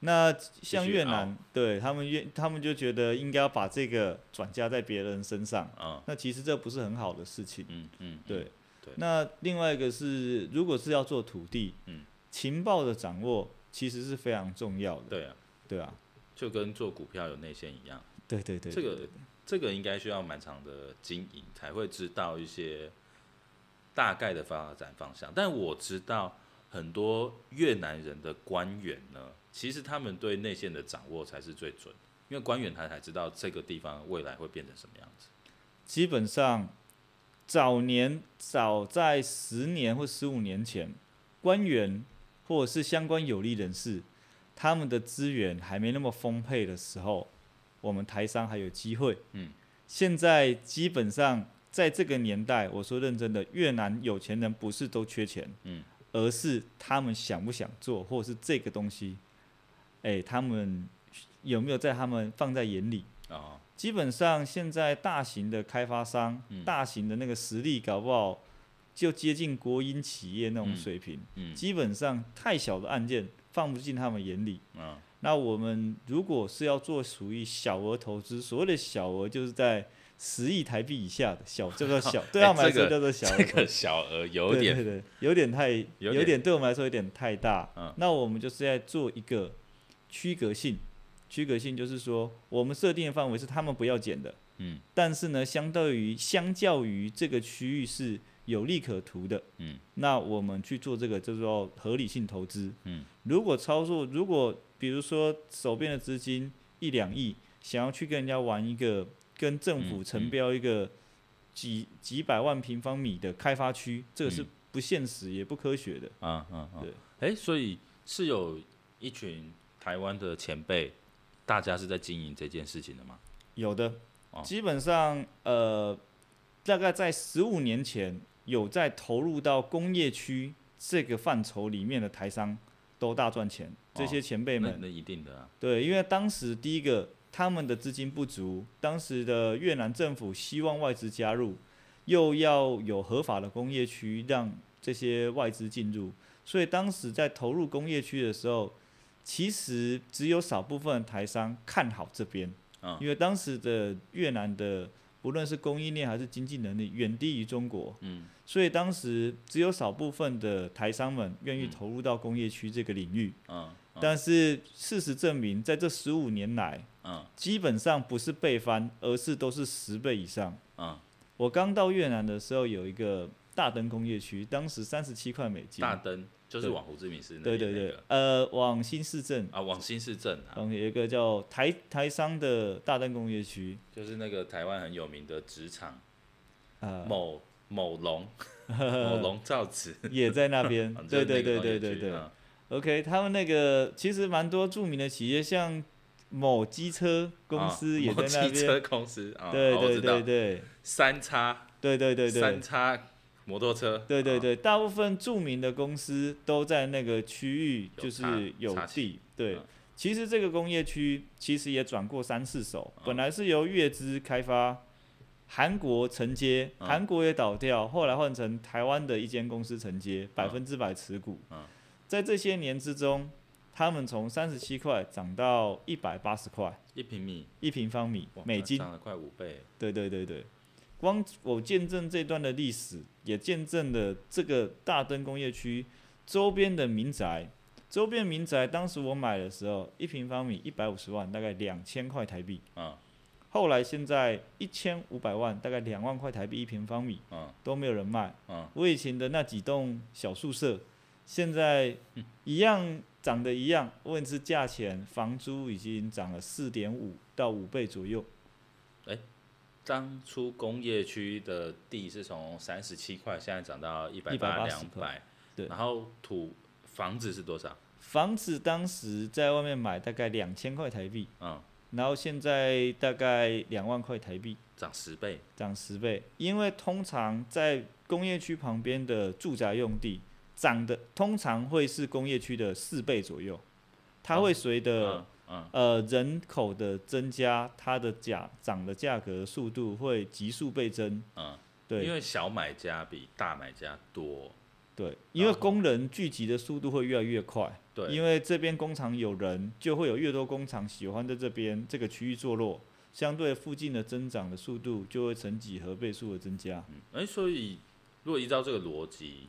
那像越南，对他们越，他们就觉得应该要把这个转嫁在别人身上。嗯。那其实这不是很好的事情。嗯嗯。对。对。那另外一个是，如果是要做土地，嗯，情报的掌握其实是非常重要的。对啊。对啊。就跟做股票有内线一样，对对对，这个这个应该需要蛮长的经营才会知道一些大概的发展方向。但我知道很多越南人的官员呢，其实他们对内线的掌握才是最准，因为官员他才知道这个地方未来会变成什么样子。基本上早年早在十年或十五年前，官员或者是相关有利人士。他们的资源还没那么丰沛的时候，我们台商还有机会。嗯，现在基本上在这个年代，我说认真的，越南有钱人不是都缺钱，嗯，而是他们想不想做，或者是这个东西，哎，他们有没有在他们放在眼里？哦，基本上现在大型的开发商，嗯，大型的那个实力，搞不好就接近国营企业那种水平。嗯，基本上太小的案件。放不进他们眼里。嗯，那我们如果是要做属于小额投资，所谓的小额就是在十亿台币以下的小，叫做小，对他们来说叫做小额。这个小额有点，对对对，有点太，有点对我们来说有点太大。嗯，那我们就是在做一个区隔性，区隔性就是说，我们设定的范围是他们不要减的。嗯，但是呢，相对于相较于这个区域是。有利可图的，嗯，那我们去做这个叫做合理性投资，嗯，如果操作，如果比如说手边的资金一两亿，想要去跟人家玩一个跟政府承标一个几几百万平方米的开发区，这个是不现实也不科学的，啊啊啊，对，哎，所以是有一群台湾的前辈，大家是在经营这件事情的吗？有的，基本上呃，大概在十五年前。有在投入到工业区这个范畴里面的台商都大赚钱。这些前辈们，那一定的啊。对，因为当时第一个他们的资金不足，当时的越南政府希望外资加入，又要有合法的工业区让这些外资进入，所以当时在投入工业区的时候，其实只有少部分台商看好这边，因为当时的越南的。不论是供应链还是经济能力，远低于中国。嗯，所以当时只有少部分的台商们愿意投入到工业区这个领域。嗯，但是事实证明，在这十五年来，嗯，基本上不是倍翻，而是都是十倍以上。嗯，我刚到越南的时候，有一个大灯工业区，当时三十七块美金。大灯。就是往胡志明市那边，对对。对，呃，往新市镇。啊，往新市镇啊，有一个叫台台商的大灯工业区，就是那个台湾很有名的纸厂，呃，某某龙，某龙造纸。也在那边，对对对对对对，OK，他们那个其实蛮多著名的企业，像某机车公司也在那边，机车公司，对对对对，三叉，对对对对，三叉。摩托车，对对对，大部分著名的公司都在那个区域，就是有地。对，其实这个工业区其实也转过三四手，本来是由月资开发，韩国承接，韩国也倒掉，后来换成台湾的一间公司承接，百分之百持股。在这些年之中，他们从三十七块涨到一百八十块一平米，一平方米美金，涨了快五倍。对对对对。光我见证这段的历史，也见证了这个大灯工业区周边的民宅。周边民宅当时我买的时候，一平方米一百五十万，大概两千块台币。嗯。后来现在一千五百万，大概两万块台币一平方米。嗯。都没有人卖。嗯。我以前的那几栋小宿舍，现在一样涨得一样，问题是价钱，房租已经涨了四点五到五倍左右。欸当初工业区的地是从三十七块，现在涨到一百八两百，对。然后土房子是多少？房子当时在外面买大概两千块台币，嗯，然后现在大概两万块台币，涨十倍，涨十倍。因为通常在工业区旁边的住宅用地涨的通常会是工业区的四倍左右，它会随着、嗯。嗯呃，人口的增加，它的价涨的价格速度会急速倍增。嗯，对，因为小买家比大买家多。对，因为工人聚集的速度会越来越快。对，因为这边工厂有人，就会有越多工厂喜欢在这边这个区域坐落，相对附近的增长的速度就会成几何倍数的增加。嗯，哎，所以如果依照这个逻辑。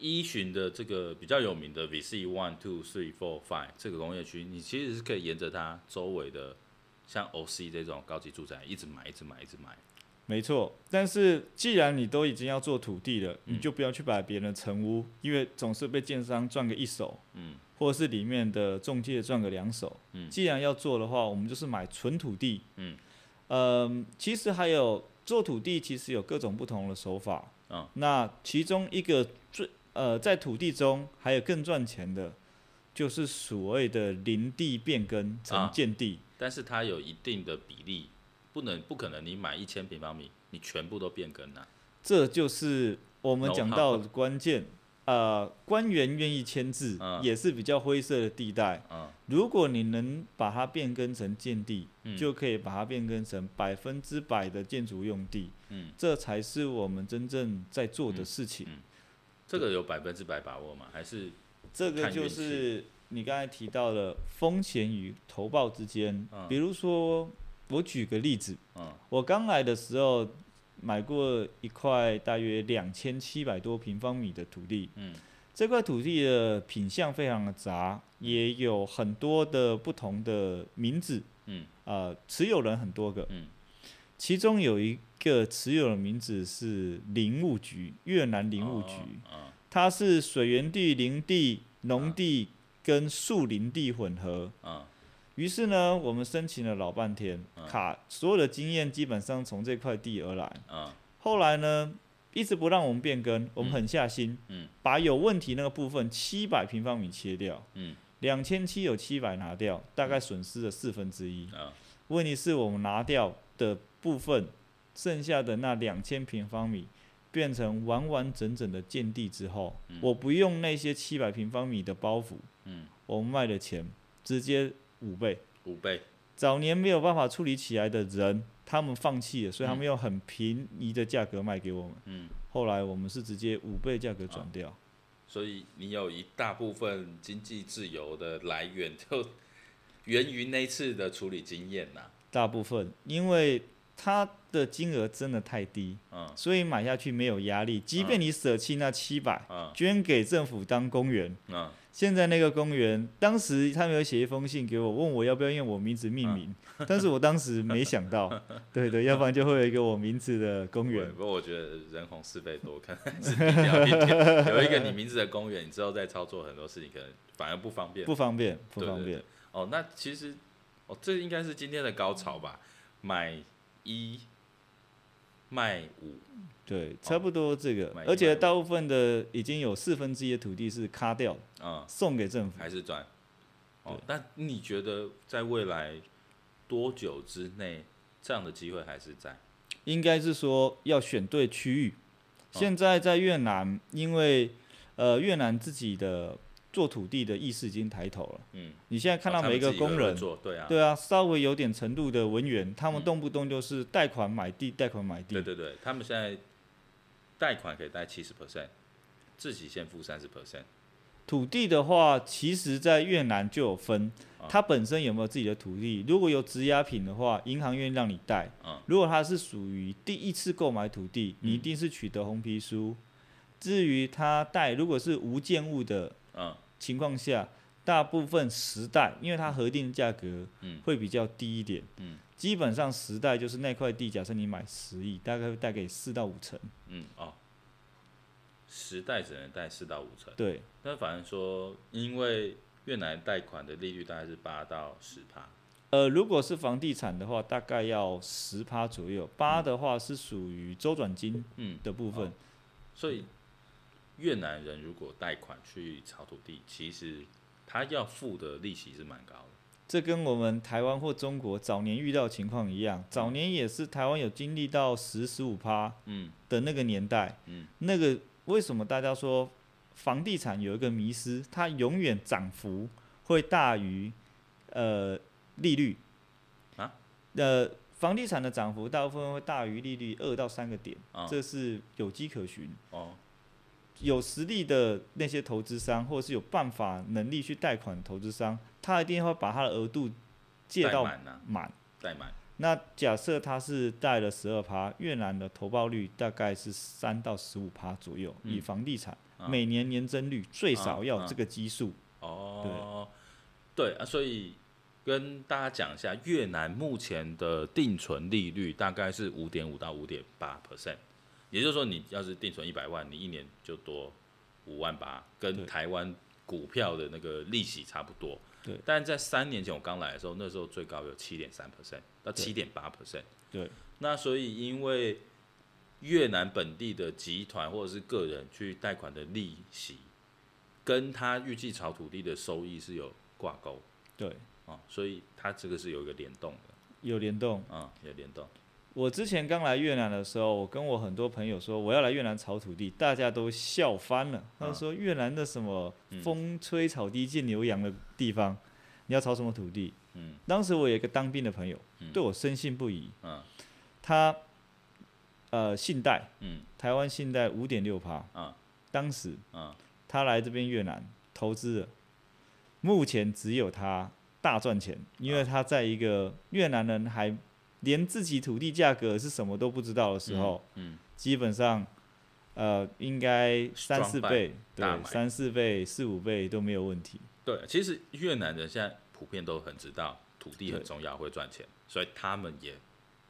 依循的这个比较有名的 VC One Two Three Four Five 这个工业区，你其实是可以沿着它周围的，像 OC 这种高级住宅一直买，一直买，一直买。没错，但是既然你都已经要做土地了，嗯、你就不要去买别人的成屋，因为总是被建商赚个一手，嗯，或者是里面的中介赚个两手。嗯，既然要做的话，我们就是买纯土地。嗯，呃，其实还有做土地，其实有各种不同的手法。嗯，那其中一个最呃，在土地中还有更赚钱的，就是所谓的林地变更成建地，啊，但是它有一定的比例，不能不可能你买一千平方米，你全部都变更啊。这就是我们讲到的关键，呃，官员愿意签字，啊，也是比较灰色的地带。嗯，如果你能把它变更成建地，嗯，就可以把它变更成百分之百的建筑用地。嗯，这才是我们真正在做的事情。这个有百分之百把握吗？还是这个就是你刚才提到的风险与投报之间？嗯、比如说，我举个例子，嗯、我刚来的时候买过一块大约两千七百多平方米的土地，嗯、这块土地的品相非常的杂，也有很多的不同的名字，嗯呃、持有人很多个，嗯、其中有一。个持有的名字是林务局，越南林务局，它是水源地、林地、农地跟树林地混合。于是呢，我们申请了老半天，卡所有的经验基本上从这块地而来。后来呢，一直不让我们变更，我们狠下心，把有问题那个部分七百平方米切掉，两千七有七百拿掉，大概损失了四分之一。问题是我们拿掉的部分。剩下的那两千平方米，变成完完整整的建地之后，嗯、我不用那些七百平方米的包袱，嗯，我卖的钱直接五倍，五倍。早年没有办法处理起来的人，他们放弃了，所以他们用很便宜的价格卖给我们。嗯，后来我们是直接五倍价格转掉。哦，所以你有一大部分经济自由的来源，就源于那次的处理经验呐。大部分，因为它的金额真的太低，嗯，所以买下去没有压力。即便你舍弃那七百，嗯，捐给政府当公园，嗯。现在那个公园，当时他们有写一封信给我，问我要不要用我名字命名，嗯、但是我当时没想到，对对，要不然就会有一个我名字的公园。不过我觉得人红是非多，可能是低调一点。有一个你名字的公园，你之后再操作很多事情，可能反而不方便。不方便，不方便。对对对哦，那其实，哦，这应该是今天的高潮吧？买一卖五。对，差不多这个，而且大部分的已经有四分之一的土地是卡掉，嗯，送给政府还是赚。哦，那你觉得在未来多久之内，这样的机会还是在？应该是说要选对区域。现在在越南，因为呃越南自己的做土地的意识已经抬头了。嗯，你现在看到每一个工人，对啊，对啊，稍微有点程度的文员，他们动不动就是贷款买地，贷款买地。对对对，他们现在。贷款可以贷七十 percent，自己先付三十 percent。土地的话，其实在越南就有分，它本身有没有自己的土地。如果有质押品的话，银行愿意让你贷。如果它是属于第一次购买土地，你一定是取得红皮书。至于他贷，如果是无建物的情况下，大部分时代，因为它核定价格会比较低一点。嗯基本上时代就是那块地，假设你买十亿，大概会贷给四到五成。嗯哦，时代只能贷四到五成。对。那反正说，因为越南贷款的利率大概是八到十趴。呃，如果是房地产的话，大概要十趴左右。八的话是属于周转金的部分。所以越南人如果贷款去炒土地，其实他要付的利息是蛮高的。这跟我们台湾或中国早年遇到的情况一样，早年也是台湾有经历到十十五趴的那个年代，嗯，那个为什么大家说房地产有一个迷失，它永远涨幅会大于呃利率啊？呃，房地产的涨幅大部分会大于利率二到三个点，啊，这是有迹可循。哦，有实力的那些投资商，或者是有办法能力去贷款的投资商。他一定会把他的额度借到满，贷满。那假设他是贷了十二趴，越南的投报率大概是三到十五趴左右。嗯、以房地产、啊、每年年增率最少要这个基数。哦，对啊，所以跟大家讲一下，越南目前的定存利率大概是五点五到五点八 percent，也就是说，你要是定存一百万，你一年就多五万八，跟台湾股票的那个利息差不多。对，但在三年前我刚来的时候，那时候最高有七点三 percent 到七点八 percent。对，那所以因为越南本地的集团或者是个人去贷款的利息，跟他预计炒土地的收益是有挂钩。对，啊，所以它这个是有一个联动的。有联动，啊，有联动。我之前刚来越南的时候，我跟我很多朋友说我要来越南炒土地，大家都笑翻了。他说越南的什么风吹草低见牛羊的地方，你要炒什么土地？当时我有一个当兵的朋友，对我深信不疑。他呃信贷，台湾信贷五点六趴。当时他来这边越南投资了，目前只有他大赚钱，因为他在一个越南人还。连自己土地价格是什么都不知道的时候，嗯嗯、基本上，呃，应该三四倍，对，三四倍、四五倍都没有问题。对，其实越南人现在普遍都很知道土地很重要，会赚钱，所以他们也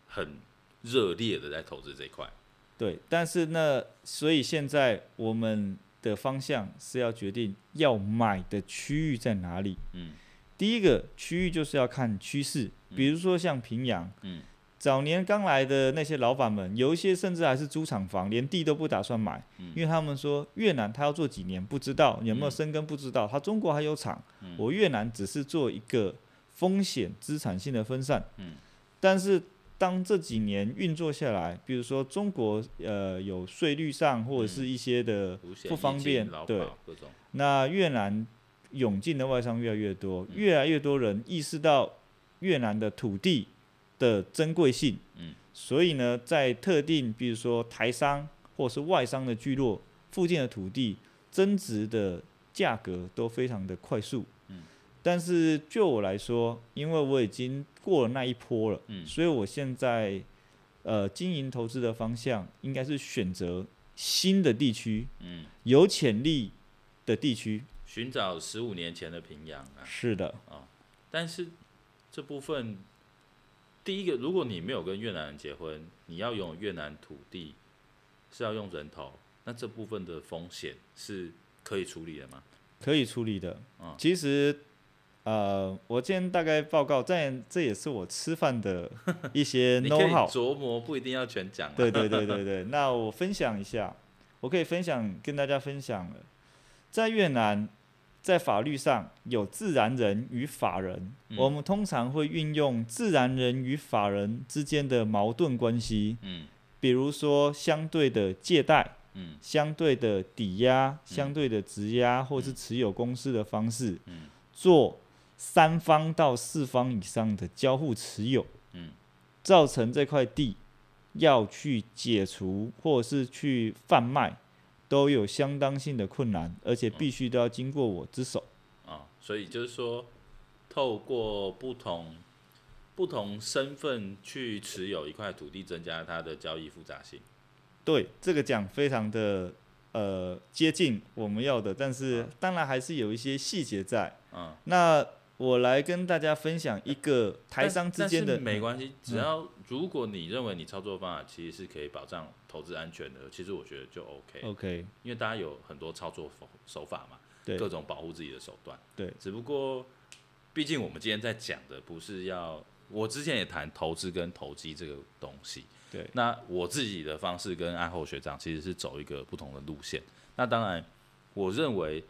很热烈的在投资这一块。对，但是呢，所以现在我们的方向是要决定要买的区域在哪里。嗯。第一个区域就是要看趋势，比如说像平阳，嗯、早年刚来的那些老板们，有一些甚至还是租厂房，连地都不打算买，嗯、因为他们说越南他要做几年不知道有没有生根不知道，他中国还有厂，嗯、我越南只是做一个风险资产性的分散，嗯、但是当这几年运作下来，比如说中国呃有税率上或者是一些的不方便，嗯、对，那越南涌进的外商越来越多，越来越多人意识到越南的土地的珍贵性，嗯，所以呢，在特定比如说台商或是外商的聚落附近的土地增值的价格都非常的快速。嗯。但是就我来说，因为我已经过了那一波了，嗯，所以我现在呃经营投资的方向应该是选择新的地区，嗯，有潜力的地区，寻找十五年前的平阳啊。是的。啊，哦，但是这部分第一个，如果你没有跟越南人结婚，你要拥有越南土地是要用人头，那这部分的风险是可以处理的吗？可以处理的，嗯，其实。呃，我今天大概报告，在这也是我吃饭的 一些 know-how 琢磨，不一定要全讲。对对对对 对，那我分享一下，我可以分享跟大家分享了，在越南，在法律上有自然人与法人，嗯、我们通常会运用自然人与法人之间的矛盾关系，嗯，比如说相对的借贷，嗯，相对的抵押，相对的质押，或是持有公司的方式，嗯，做。三方到四方以上的交互持有，嗯，造成这块地要去解除或者是去贩卖，都有相当性的困难，而且必须都要经过我之手。啊，所以就是说，透过不同不同身份去持有一块土地，增加它的交易复杂性。对，这个讲非常的呃接近我们要的，但是当然还是有一些细节在。嗯，那。我来跟大家分享一个台商之间的，没关系，只要如果你认为你操作方法其实是可以保障投资安全的，其实我觉得就 OK。OK，因为大家有很多操作手法嘛，对，各种保护自己的手段，对。只不过，毕竟我们今天在讲的不是要，我之前也谈投资跟投机这个东西，对。那我自己的方式跟安后学长其实是走一个不同的路线。那当然，我认为。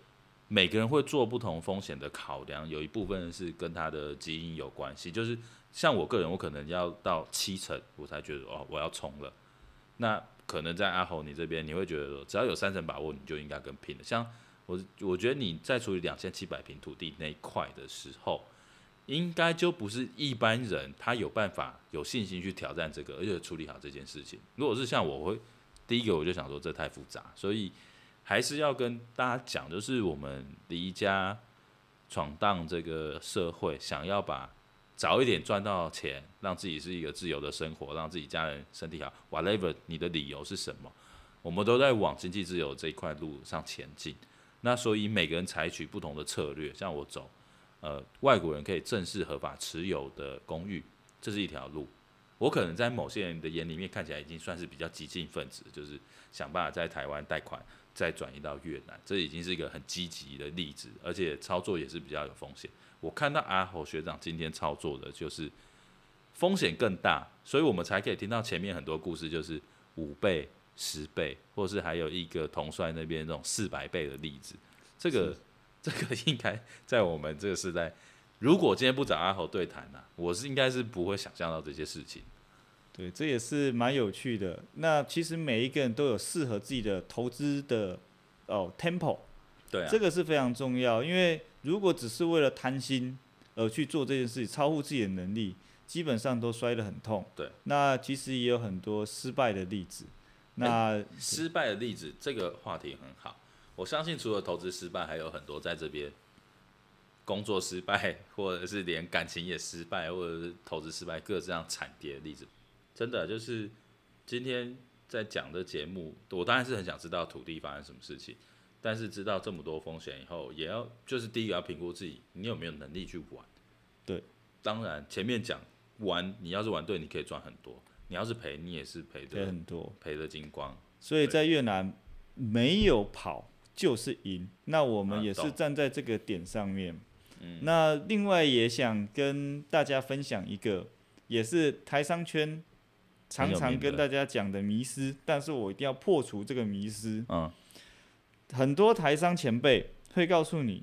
每个人会做不同风险的考量，有一部分是跟他的基因有关系。就是像我个人，我可能要到七成，我才觉得哦，我要冲了。那可能在阿豪你这边，你会觉得说，只要有三成把握，你就应该跟拼了。像我，我觉得你在处理两千七百平土地那一块的时候，应该就不是一般人他有办法有信心去挑战这个，而且处理好这件事情。如果是像我会，第一个我就想说这太复杂，所以。还是要跟大家讲，就是我们离家闯荡这个社会，想要把早一点赚到钱，让自己是一个自由的生活，让自己家人身体好，whatever，你的理由是什么？我们都在往经济自由这一块路上前进。那所以每个人采取不同的策略，像我走，呃，外国人可以正式合法持有的公寓，这是一条路。我可能在某些人的眼里面看起来已经算是比较激进分子，就是想办法在台湾贷款。再转移到越南，这已经是一个很积极的例子，而且操作也是比较有风险。我看到阿侯学长今天操作的就是风险更大，所以我们才可以听到前面很多故事，就是五倍、十倍，或是还有一个统帅那边那种四百倍的例子。这个 这个应该在我们这个时代，如果今天不找阿侯对谈呢、啊，我是应该是不会想象到这些事情。对，这也是蛮有趣的。那其实每一个人都有适合自己的投资的哦 tempo，对啊，这个是非常重要。因为如果只是为了贪心而去做这件事情，超乎自己的能力，基本上都摔得很痛。对，那其实也有很多失败的例子。那、欸、失败的例子，这个话题很好。我相信除了投资失败，还有很多在这边工作失败，或者是连感情也失败，或者是投资失败，各这样惨跌的例子。真的就是今天在讲的节目，我当然是很想知道土地发生什么事情，但是知道这么多风险以后，也要就是第一个要评估自己，你有没有能力去玩。对，当然前面讲玩，你要是玩对，你可以赚很多；你要是赔，你也是赔的很多，赔的精光。所以在越南没有跑就是赢，那我们也是站在这个点上面。嗯，那另外也想跟大家分享一个，也是台商圈。常常跟大家讲的迷失，但是我一定要破除这个迷失。嗯，很多台商前辈会告诉你，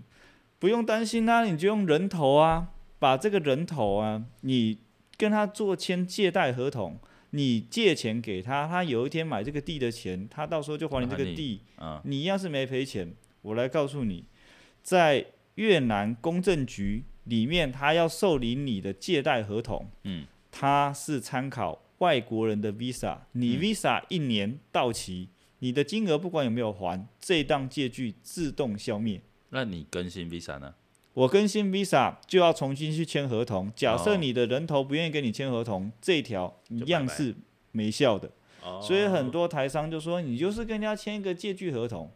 不用担心啊，你就用人头啊，把这个人头啊，你跟他做签借贷合同，你借钱给他，他有一天买这个地的钱，他到时候就还你这个地，啊、你一样是没赔钱。我来告诉你，在越南公证局里面，他要受理你的借贷合同，嗯，他是参考外国人的 Visa，你 Visa 一年到期，你的金额不管有没有还，这档借据自动消灭。那你更新 Visa 呢？我更新 Visa 就要重新去签合同。假设你的人头不愿意跟你签合同，这一条一样是没效的。所以很多台商就说，你就是跟人家签一个借据合同，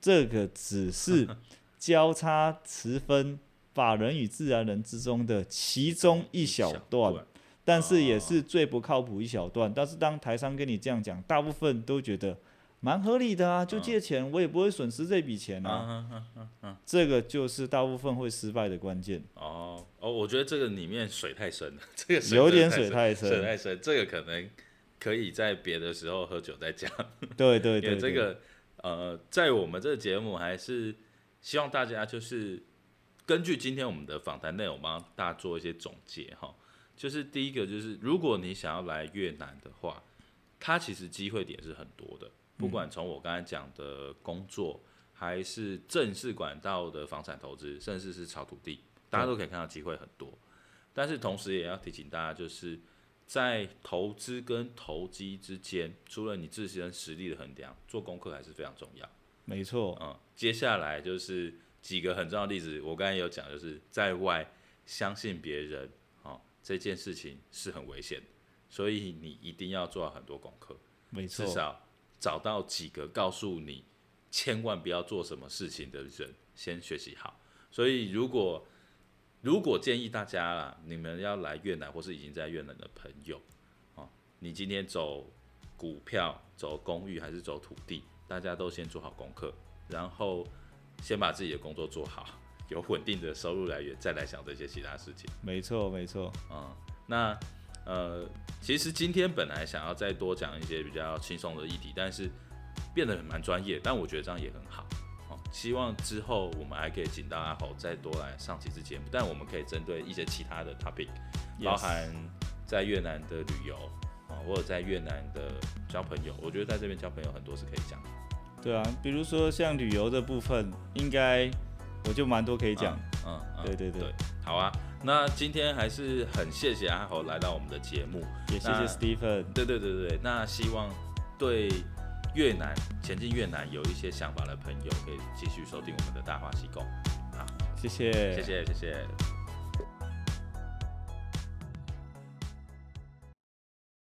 这个只是 交叉持分法人与自然人之中的其中一小段，但是也是最不靠谱一小段。但是当台商跟你这样讲，大部分都觉得。蛮合理的啊，就借钱，我也不会损失这笔钱啊。这个就是大部分会失败的关键。哦哦，我觉得这个里面水太深了，这个有点水太深，水太深，这个可能可以在别的时候喝酒再讲。对对对，这个呃，在我们这个节目还是希望大家就是根据今天我们的访谈内容，帮大家做一些总结哈。就是第一个，就是如果你想要来越南的话，它其实机会点是很多的。不管从我刚才讲的工作，还是正式管道的房产投资，甚至是炒土地，大家都可以看到机会很多。但是同时也要提醒大家，就是在投资跟投机之间，除了你自身实力的衡量，做功课还是非常重要。没错，嗯，接下来就是几个很重要的例子，我刚才有讲，就是在外相信别人，哦，这件事情是很危险的，所以你一定要做很多功课。没错，至少。找到几个告诉你千万不要做什么事情的人，先学习好。所以，如果如果建议大家啦，你们要来越南或是已经在越南的朋友，哦，你今天走股票、走公寓还是走土地，大家都先做好功课，然后先把自己的工作做好，有稳定的收入来源，再来想这些其他事情。没错，没错。嗯，那。呃，其实今天本来想要再多讲一些比较轻松的议题，但是变得蛮专业，但我觉得这样也很好。哦，希望之后我们还可以请到阿豪再多来上几次节目，但我们可以针对一些其他的 topic，包含在越南的旅游啊，或者在越南的交朋友，我觉得在这边交朋友很多是可以讲的。对啊，比如说像旅游的部分，应该我就蛮多可以讲。嗯，嗯，对对对，对，好啊。那今天还是很谢谢阿豪来到我们的节目，也谢谢 Stephen。对对对对，那希望对越南前进越南有一些想法的朋友，可以继续收听我们的大话西贡。好，谢谢，谢谢，谢谢。